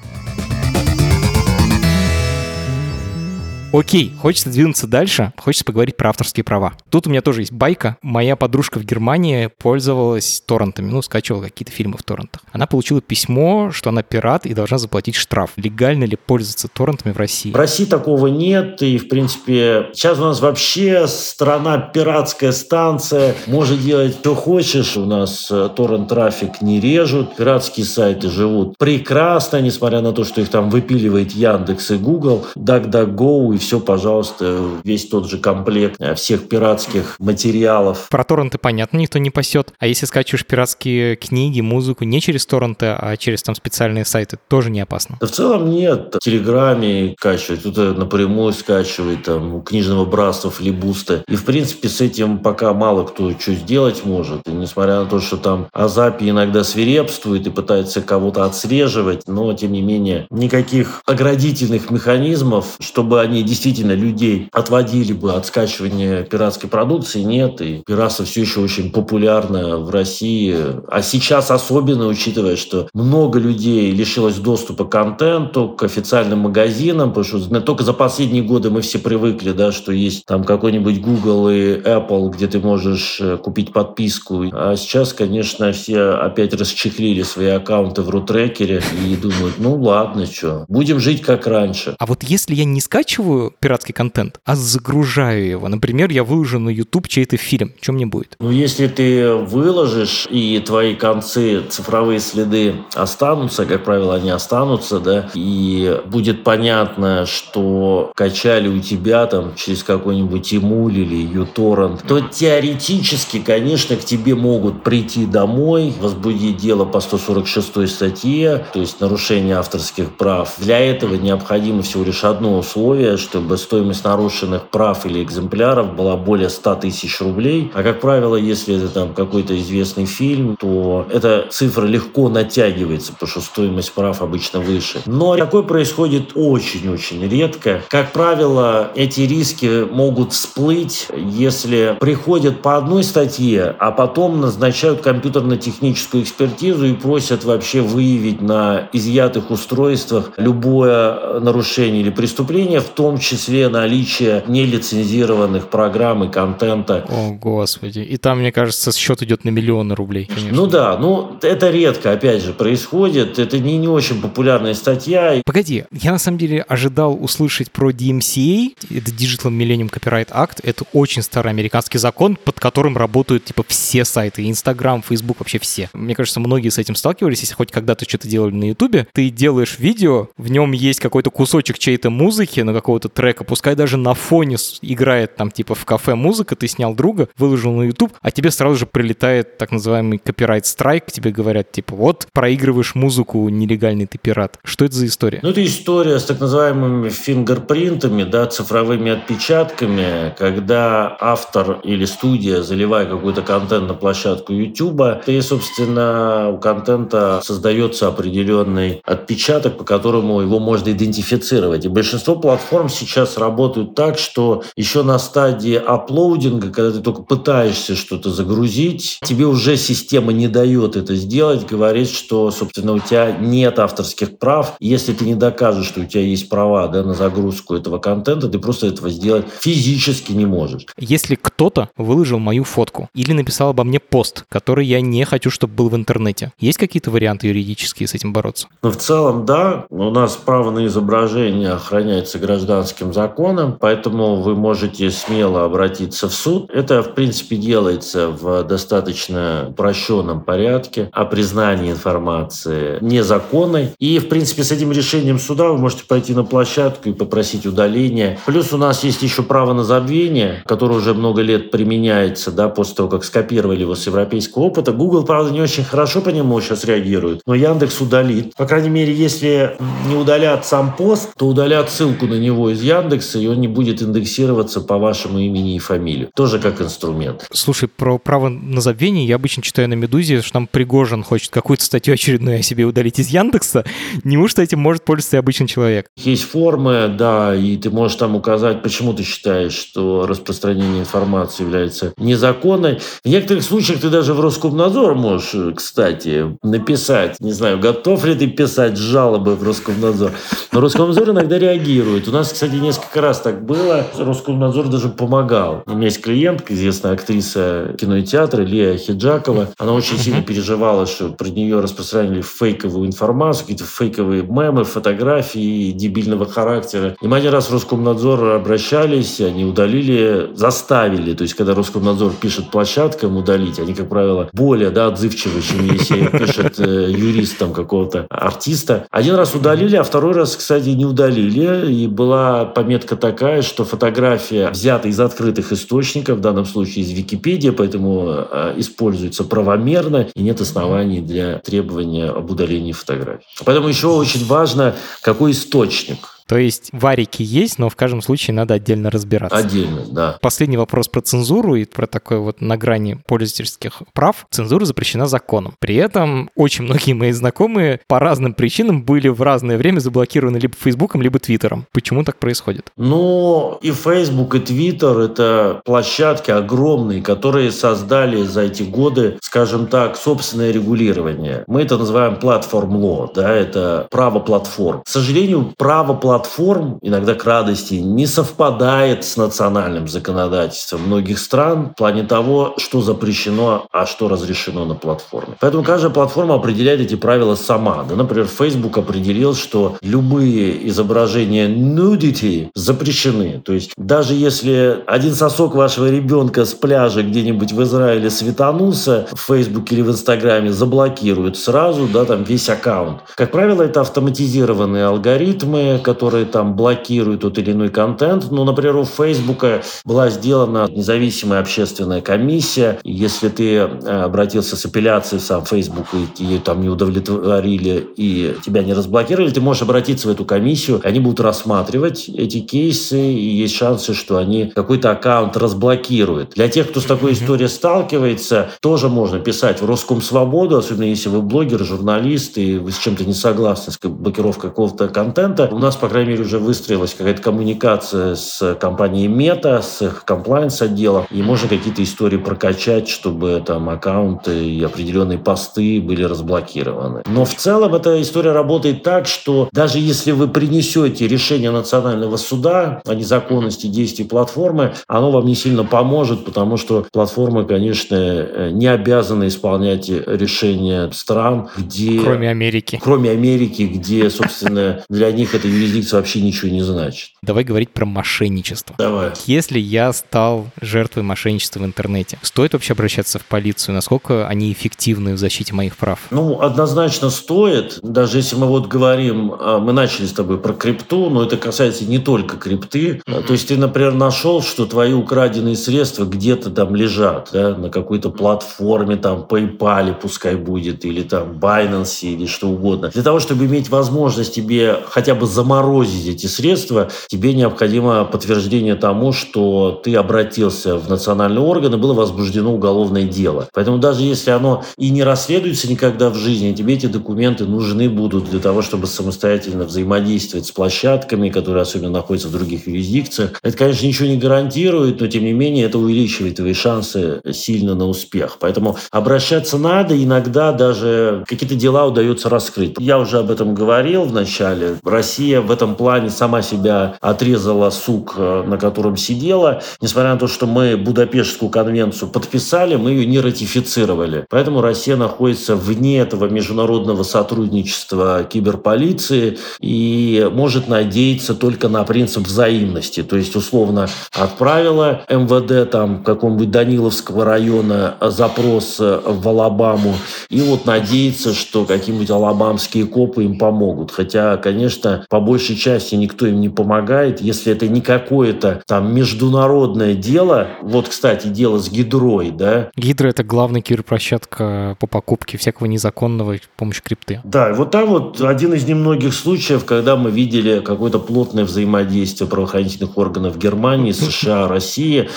Окей, хочется двинуться дальше, хочется поговорить про авторские права. Тут у меня тоже есть байка. Моя подружка в Германии пользовалась торрентами, ну, скачивала какие-то фильмы в торрентах. Она получила письмо, что она пират и должна заплатить штраф. Легально ли пользоваться торрентами в России? В России такого нет, и, в принципе, сейчас у нас вообще страна пиратская станция, может делать, что хочешь. У нас э, торрент-трафик не режут, пиратские сайты живут прекрасно, несмотря на то, что их там выпиливает Яндекс и Google, DuckDuckGo и все, пожалуйста, весь тот же комплект э, всех пиратских материалов. Про торренты понятно, никто не пасет. А если скачиваешь пиратские книги, музыку не через торренты, а через там специальные сайты, тоже не опасно? Да в целом нет. В Телеграме скачивать, кто-то напрямую скачивает, там, у книжного братства, флибуста. И, в принципе, с этим пока мало кто что сделать может. И несмотря на то, что там Азапи иногда свирепствует и пытается кого-то отслеживать, но, тем не менее, никаких оградительных механизмов, чтобы они действительно людей отводили бы от скачивания пиратской продукции, нет. И пиратство все еще очень популярно в России. А сейчас особенно, учитывая, что много людей лишилось доступа к контенту, к официальным магазинам, потому что только за последние годы мы все привыкли, да, что есть там какой-нибудь Google и Apple, где ты можешь э, купить подписку. А сейчас, конечно, все опять расчехлили свои аккаунты в рутрекере и думают, ну ладно, что, будем жить как раньше. А вот если я не скачиваю пиратский контент, а загружаю его. Например, я выложу на YouTube чей-то фильм. Что мне будет? Ну, если ты выложишь, и твои концы, цифровые следы останутся, как правило, они останутся, да, и будет понятно, что качали у тебя там через какой-нибудь Эмуль или uTorrent, то теоретически, конечно, к тебе могут прийти домой, возбудить дело по 146 статье, то есть нарушение авторских прав. Для этого необходимо всего лишь одно условие, чтобы стоимость нарушенных прав или экземпляров была более 100 тысяч рублей. А, как правило, если это там какой-то известный фильм, то эта цифра легко натягивается, потому что стоимость прав обычно выше. Но такое происходит очень-очень редко. Как правило, эти риски могут всплыть, если приходят по одной статье, а потом назначают компьютерно-техническую экспертизу и просят вообще выявить на изъятых устройствах любое нарушение или преступление, в том числе наличие нелицензированных программ и контента. О, господи. И там, мне кажется, счет идет на миллионы рублей, конечно. Ну да, ну это редко, опять же, происходит. Это не, не очень популярная статья. Погоди, я на самом деле ожидал услышать про DMCA, это Digital Millennium Copyright Act. Это очень старый американский закон, под которым работают типа все сайты, Инстаграм, Фейсбук, вообще все. Мне кажется, многие с этим сталкивались, если хоть когда-то что-то делали на Ютубе. Ты делаешь видео, в нем есть какой-то кусочек чьей-то музыки, на какого-то какого-то трека, пускай даже на фоне играет там типа в кафе музыка, ты снял друга, выложил на YouTube, а тебе сразу же прилетает так называемый копирайт страйк, тебе говорят типа вот проигрываешь музыку, нелегальный ты пират. Что это за история? Ну, это история с так называемыми фингерпринтами, да, цифровыми отпечатками, когда автор или студия, заливая какой-то контент на площадку YouTube, ты, собственно, у контента создается определенный отпечаток, по которому его можно идентифицировать. И большинство платформ сейчас работают так, что еще на стадии аплоудинга, когда ты только пытаешься что-то загрузить, тебе уже система не дает это сделать, говорит, что, собственно, у тебя нет авторских прав. Если ты не докажешь, что у тебя есть права да, на загрузку этого контента, ты просто этого сделать физически не можешь. Если кто-то выложил мою фотку или написал обо мне пост, который я не хочу, чтобы был в интернете, есть какие-то варианты юридические с этим бороться? Ну, в целом, да. У нас право на изображение охраняется гражданским гражданским законом, поэтому вы можете смело обратиться в суд. Это, в принципе, делается в достаточно упрощенном порядке о признании информации незаконной. И, в принципе, с этим решением суда вы можете пойти на площадку и попросить удаления. Плюс у нас есть еще право на забвение, которое уже много лет применяется, да, после того, как скопировали его с европейского опыта. Google, правда, не очень хорошо по нему сейчас реагирует, но Яндекс удалит. По крайней мере, если не удалят сам пост, то удалят ссылку на него из из Яндекса, и он не будет индексироваться по вашему имени и фамилии. Тоже как инструмент. Слушай, про право на забвение я обычно читаю на «Медузе», что там Пригожин хочет какую-то статью очередную о себе удалить из Яндекса. Неужто этим может пользоваться и обычный человек? Есть формы, да, и ты можешь там указать, почему ты считаешь, что распространение информации является незаконной. В некоторых случаях ты даже в Роскомнадзор можешь, кстати, написать, не знаю, готов ли ты писать жалобы в Роскомнадзор. Но Роскомнадзор иногда реагирует. У нас, кстати, несколько раз так было. Роскомнадзор даже помогал. У меня есть клиентка, известная актриса кино и театра, Лия Хиджакова. Она очень сильно переживала, что про нее распространили фейковую информацию, какие-то фейковые мемы, фотографии дебильного характера. И мы один раз в Роскомнадзор обращались, они удалили, заставили. То есть, когда Роскомнадзор пишет площадкам удалить, они, как правило, более да, отзывчивы, чем если пишет э, юрист там какого-то артиста. Один раз удалили, а второй раз, кстати, не удалили. И была пометка такая, что фотография взята из открытых источников, в данном случае из Википедии, поэтому э, используется правомерно и нет оснований для требования об удалении фотографий. Поэтому еще очень важно, какой источник. То есть варики есть, но в каждом случае надо отдельно разбираться. Отдельно, да. Последний вопрос про цензуру и про такое вот на грани пользовательских прав. Цензура запрещена законом. При этом очень многие мои знакомые по разным причинам были в разное время заблокированы либо Фейсбуком, либо Твиттером. Почему так происходит? Ну, и Facebook, и Twitter — это площадки огромные, которые создали за эти годы, скажем так, собственное регулирование. Мы это называем платформ ло, да, это право платформ. К сожалению, право платформ платформ, иногда к радости, не совпадает с национальным законодательством многих стран в плане того, что запрещено, а что разрешено на платформе. Поэтому каждая платформа определяет эти правила сама. Да, например, Facebook определил, что любые изображения nudity запрещены. То есть даже если один сосок вашего ребенка с пляжа где-нибудь в Израиле светанулся, в Facebook или в Инстаграме заблокируют сразу да, там весь аккаунт. Как правило, это автоматизированные алгоритмы, которые которые там блокируют тот или иной контент. Ну, например, у Фейсбука была сделана независимая общественная комиссия. Если ты э, обратился с апелляцией в сам Facebook и ее там не удовлетворили и тебя не разблокировали, ты можешь обратиться в эту комиссию. Они будут рассматривать эти кейсы, и есть шансы, что они какой-то аккаунт разблокируют. Для тех, кто с такой историей сталкивается, тоже можно писать в Роскомсвободу, особенно если вы блогер, журналист, и вы с чем-то не согласны с блокировкой какого-то контента. У нас, по крайней мере, уже выстроилась какая-то коммуникация с компанией Мета, с их комплайнс-отделом, и можно какие-то истории прокачать, чтобы там аккаунты и определенные посты были разблокированы. Но в целом эта история работает так, что даже если вы принесете решение национального суда о незаконности действий платформы, оно вам не сильно поможет, потому что платформы, конечно, не обязаны исполнять решения стран, где... Кроме Америки. Кроме Америки, где, собственно, для них это юрисдикция юрисдикция вообще ничего не значит. Давай говорить про мошенничество. Давай. Если я стал жертвой мошенничества в интернете, стоит вообще обращаться в полицию? Насколько они эффективны в защите моих прав? Ну, однозначно стоит. Даже если мы вот говорим, а, мы начали с тобой про крипту, но это касается не только крипты. Mm-hmm. То есть ты, например, нашел, что твои украденные средства где-то там лежат, да, на какой-то платформе, там, PayPal пускай будет, или там Binance, или что угодно. Для того, чтобы иметь возможность тебе хотя бы заморозить заморозить эти средства, тебе необходимо подтверждение тому, что ты обратился в национальные органы, было возбуждено уголовное дело. Поэтому даже если оно и не расследуется никогда в жизни, тебе эти документы нужны будут для того, чтобы самостоятельно взаимодействовать с площадками, которые особенно находятся в других юрисдикциях. Это, конечно, ничего не гарантирует, но тем не менее это увеличивает твои шансы сильно на успех. Поэтому обращаться надо, иногда даже какие-то дела удается раскрыть. Я уже об этом говорил в начале. Россия в этом этом плане сама себя отрезала сук, э, на котором сидела. Несмотря на то, что мы Будапештскую конвенцию подписали, мы ее не ратифицировали. Поэтому Россия находится вне этого международного сотрудничества киберполиции и может надеяться только на принцип взаимности. То есть, условно, отправила МВД там какого-нибудь Даниловского района запрос в Алабаму и вот надеется, что какие-нибудь алабамские копы им помогут. Хотя, конечно, по большей большей части никто им не помогает, если это не какое-то там международное дело. Вот, кстати, дело с Гидрой, да. Гидра — это главная киберплощадка по покупке всякого незаконного с помощью крипты. Да, вот там вот один из немногих случаев, когда мы видели какое-то плотное взаимодействие правоохранительных органов Германии, США, России.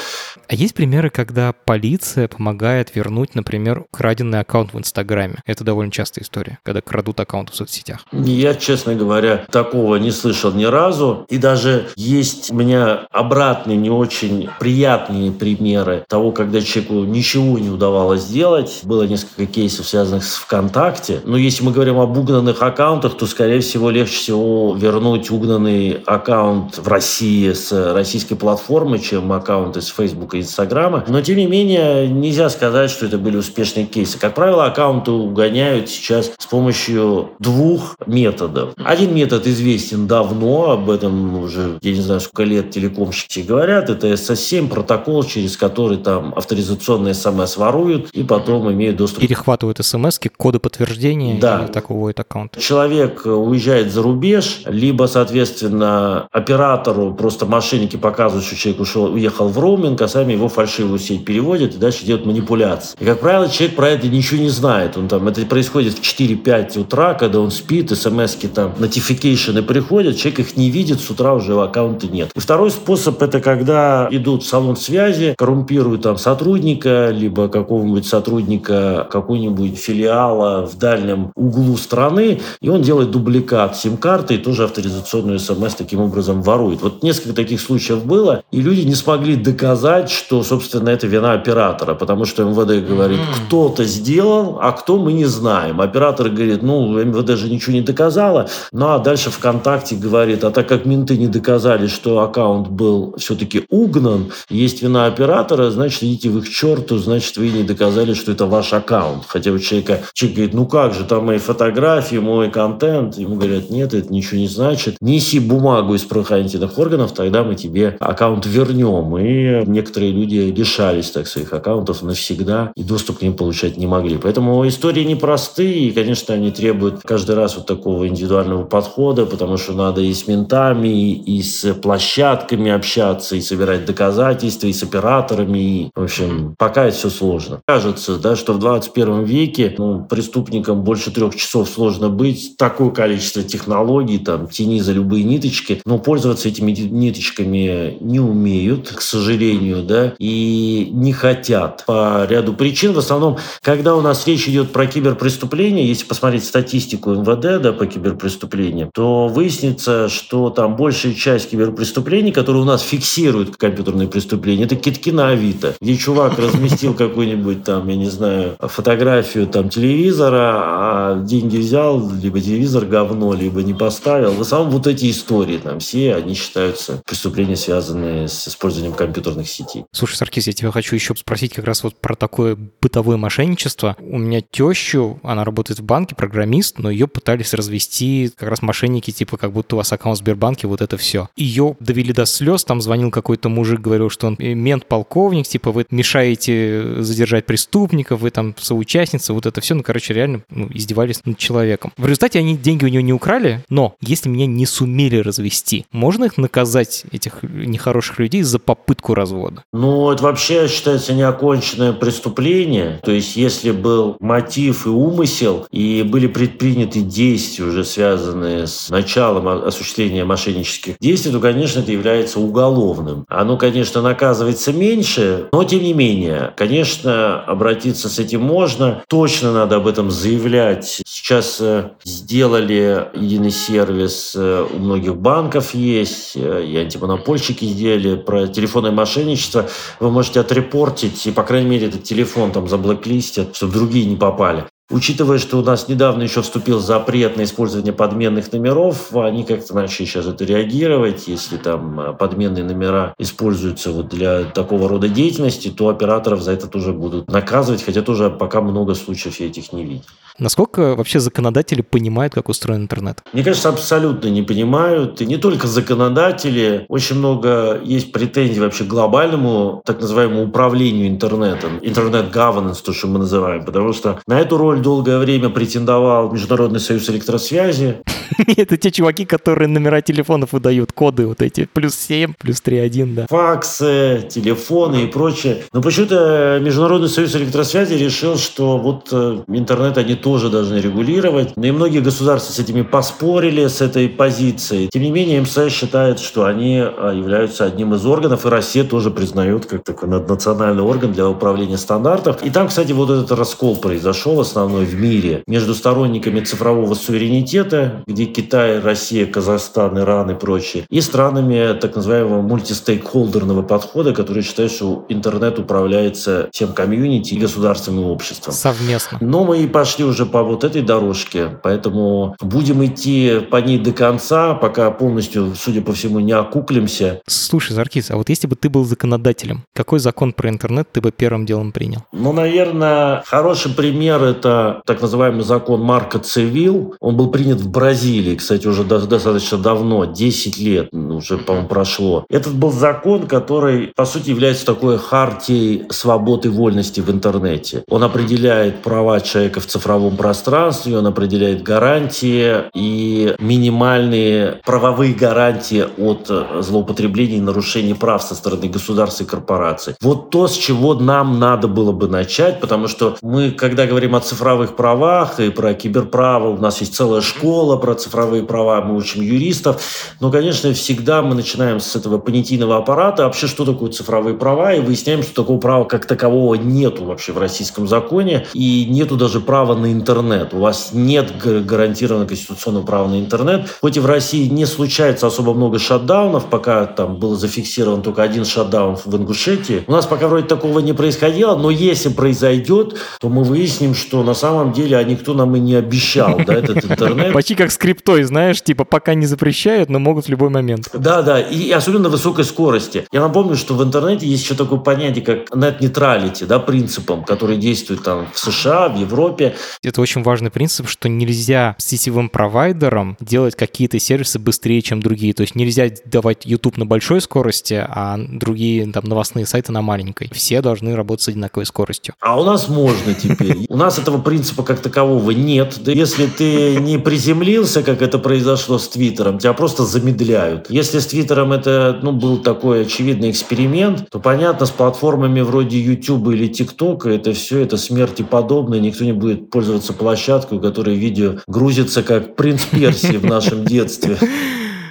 А есть примеры, когда полиция помогает вернуть, например, краденный аккаунт в Инстаграме? Это довольно частая история, когда крадут аккаунт в соцсетях. Я, честно говоря, такого не слышал ни разу. И даже есть у меня обратные, не очень приятные примеры того, когда человеку ничего не удавалось сделать. Было несколько кейсов, связанных с ВКонтакте. Но если мы говорим об угнанных аккаунтах, то, скорее всего, легче всего вернуть угнанный аккаунт в России с российской платформы, чем аккаунт из Фейсбука Инстаграма. Но, тем не менее, нельзя сказать, что это были успешные кейсы. Как правило, аккаунты угоняют сейчас с помощью двух методов. Один метод известен давно, об этом уже, я не знаю, сколько лет телекомщики говорят. Это SS7 протокол, через который там авторизационные смс воруют и потом имеют доступ. Перехватывают смс коды подтверждения да. и так уводят аккаунт. Человек уезжает за рубеж, либо, соответственно, оператору просто мошенники показывают, что человек ушел, уехал в роуминг, а сами его фальшивую сеть переводят и дальше делают манипуляции. И, как правило, человек про это ничего не знает. Он там, это происходит в 4-5 утра, когда он спит, смс-ки там, notification приходят, человек их не видит, с утра уже аккаунта нет. И второй способ – это когда идут в салон связи, коррумпируют там сотрудника, либо какого-нибудь сотрудника какой-нибудь филиала в дальнем углу страны, и он делает дубликат сим-карты и тоже авторизационную смс таким образом ворует. Вот несколько таких случаев было, и люди не смогли доказать, что, собственно, это вина оператора, потому что МВД говорит, кто-то сделал, а кто мы не знаем. Оператор говорит, ну, МВД же ничего не доказало. Ну, а дальше ВКонтакте говорит, а так как менты не доказали, что аккаунт был все-таки угнан, есть вина оператора, значит, идите в их черту, значит, вы не доказали, что это ваш аккаунт. Хотя у человека, человек говорит, ну как же, там мои фотографии, мой контент. Ему говорят, нет, это ничего не значит. Неси бумагу из правоохранительных органов, тогда мы тебе аккаунт вернем. И некоторые люди лишались так своих аккаунтов навсегда и доступ к ним получать не могли. Поэтому истории непростые, и, конечно, они требуют каждый раз вот такого индивидуального подхода, потому что надо и с ментами, и с площадками общаться, и собирать доказательства, и с операторами. И, в общем, пока это все сложно. Кажется, да, что в 21 веке ну, преступникам больше трех часов сложно быть. Такое количество технологий, там, тяни за любые ниточки, но пользоваться этими ниточками не умеют, к сожалению, да, и не хотят по ряду причин. В основном, когда у нас речь идет про киберпреступления, если посмотреть статистику МВД да, по киберпреступлениям, то выяснится, что там большая часть киберпреступлений, которые у нас фиксируют компьютерные преступления, это китки на Авито, где чувак разместил какую-нибудь там, я не знаю, фотографию там телевизора, а деньги взял, либо телевизор говно, либо не поставил. В основном вот эти истории там все, они считаются преступления, связанные с использованием компьютерных сетей. Слушай, Саркис, я тебя хочу еще спросить как раз вот про такое бытовое мошенничество. У меня тещу, она работает в банке, программист, но ее пытались развести как раз мошенники, типа как будто у вас аккаунт в Сбербанке, вот это все. Ее довели до слез, там звонил какой-то мужик, говорил, что он мент-полковник, типа вы мешаете задержать преступников, вы там соучастница, вот это все. Ну, короче, реально ну, издевались над человеком. В результате они деньги у него не украли, но если меня не сумели развести, можно их наказать, этих нехороших людей, за попытку развода? Ну, это вообще считается неоконченное преступление. То есть, если был мотив и умысел, и были предприняты действия, уже связанные с началом осуществления мошеннических действий, то, конечно, это является уголовным. Оно, конечно, наказывается меньше, но, тем не менее, конечно, обратиться с этим можно. Точно надо об этом заявлять. Сейчас э, сделали единый сервис, э, у многих банков есть, э, и антимонопольщики сделали про телефонное мошенничество вы можете отрепортить, и, по крайней мере, этот телефон там заблоклистят, чтобы другие не попали. Учитывая, что у нас недавно еще вступил запрет на использование подменных номеров, они как-то начали сейчас это реагировать. Если там э, подменные номера используются вот для такого рода деятельности, то операторов за это тоже будут наказывать, хотя тоже пока много случаев я этих не видел. Насколько вообще законодатели понимают, как устроен интернет? Мне кажется, абсолютно не понимают. И не только законодатели. Очень много есть претензий вообще к глобальному, так называемому управлению интернетом. Интернет-governance, то, что мы называем. Потому что на эту роль долгое время претендовал Международный союз электросвязи. Это те чуваки, которые номера телефонов выдают, коды вот эти, плюс 7, плюс 3.1, да. Факсы, телефоны и прочее. Но почему-то Международный союз электросвязи решил, что вот э, интернет они тоже должны регулировать. И многие государства с этими поспорили, с этой позицией. Тем не менее, МСС считает, что они э, являются одним из органов, и Россия тоже признает как такой наднациональный орган для управления стандартов. И там, кстати, вот этот раскол произошел основной в мире между сторонниками цифрового суверенитета, где Китай, Россия, Казахстан, Иран и прочие, и странами так называемого мультистейкхолдерного подхода, которые считают, что интернет управляется всем комьюнити и государственным обществом. Совместно. Но мы и пошли уже по вот этой дорожке, поэтому будем идти по ней до конца, пока полностью, судя по всему, не окуклимся. Слушай, Заркис, а вот если бы ты был законодателем, какой закон про интернет ты бы первым делом принял? Ну, наверное, хороший пример – это так называемый закон Марка Цивил. Он был принят в Бразилии, кстати, уже достаточно давно, 10 лет уже, по-моему, прошло. Этот был закон, который, по сути, является такой хартией свободы и вольности в интернете. Он определяет права человека в цифровом пространстве, он определяет гарантии и минимальные правовые гарантии от злоупотреблений и нарушений прав со стороны государств и корпораций. Вот то, с чего нам надо было бы начать, потому что мы, когда говорим о цифровых правах и про киберправо, у нас есть целая школа про цифровые права, мы учим юристов, но, конечно, всегда мы начинаем с этого понятийного аппарата, вообще, что такое цифровые права, и выясняем, что такого права как такового нету вообще в российском законе, и нету даже права на интернет. У вас нет гарантированного конституционного права на интернет. Хоть и в России не случается особо много шатдаунов, пока там был зафиксирован только один шатдаун в Ингушетии, у нас пока вроде такого не происходило, но если произойдет, то мы выясним, что на самом деле а никто нам и не обещал, да, этот интернет. Почти как скриптой, знаешь, типа пока не запрещают, но могут в любой момент. Да, да, и особенно на высокой скорости. Я напомню, что в интернете есть еще такое понятие, как net neutrality, да, принципом, который действует там в США, в Европе. Это очень важный принцип, что нельзя сетевым провайдерам делать какие-то сервисы быстрее, чем другие. То есть нельзя давать YouTube на большой скорости, а другие там новостные сайты на маленькой. Все должны работать с одинаковой скоростью. А у нас можно теперь. У нас этого принципа как такового нет. Да если ты не приземлился, как это произошло с Твиттером, тебя просто замедляют. Если с Твиттером это ну, был такой очевидный эксперимент, то понятно, с платформами вроде YouTube или TikTok это все это смерти подобное. Никто не будет пользоваться площадкой, у которой видео грузится как принц Персии в нашем детстве.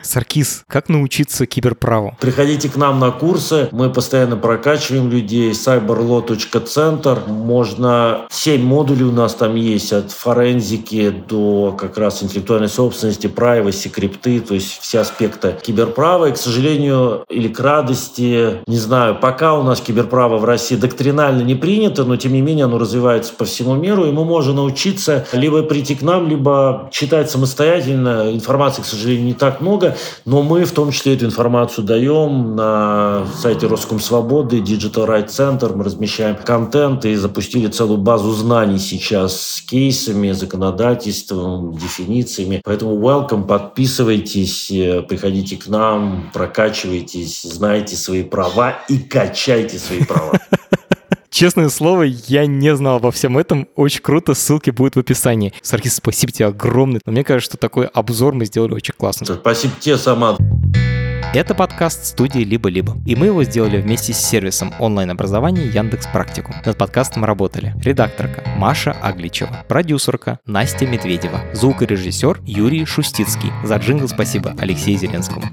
Саркис, как научиться киберправу? Приходите к нам на курсы, мы постоянно прокачиваем людей. cyberlaw.центр. Можно 7 модулей у нас там есть, от форензики до как раз интеллектуальной собственности, privacy, крипты, то есть все аспекты киберправа. И, к сожалению, или к радости, не знаю, пока у нас киберправо в России доктринально не принято, но тем не менее оно развивается по всему миру, и мы можем научиться либо прийти к нам, либо читать самостоятельно. Информации, к сожалению, не так много, но мы в том числе эту информацию даем на сайте Роскомсвободы, Digital Rights Center. Мы размещаем контент и запустили целую базу знаний сейчас с кейсами, законодательством, дефинициями. Поэтому welcome, подписывайтесь, э, приходите к нам, прокачивайтесь, знайте свои права и качайте свои права. Честное слово, я не знал обо всем этом. Очень круто, ссылки будут в описании. Саркис, спасибо тебе огромное. Но мне кажется, что такой обзор мы сделали очень классно. Спасибо тебе, Самат. Это подкаст студии «Либо-либо», и мы его сделали вместе с сервисом онлайн-образования Яндекс Практику. Над подкастом работали редакторка Маша Агличева, продюсерка Настя Медведева, звукорежиссер Юрий Шустицкий. За джингл спасибо Алексею Зеленскому.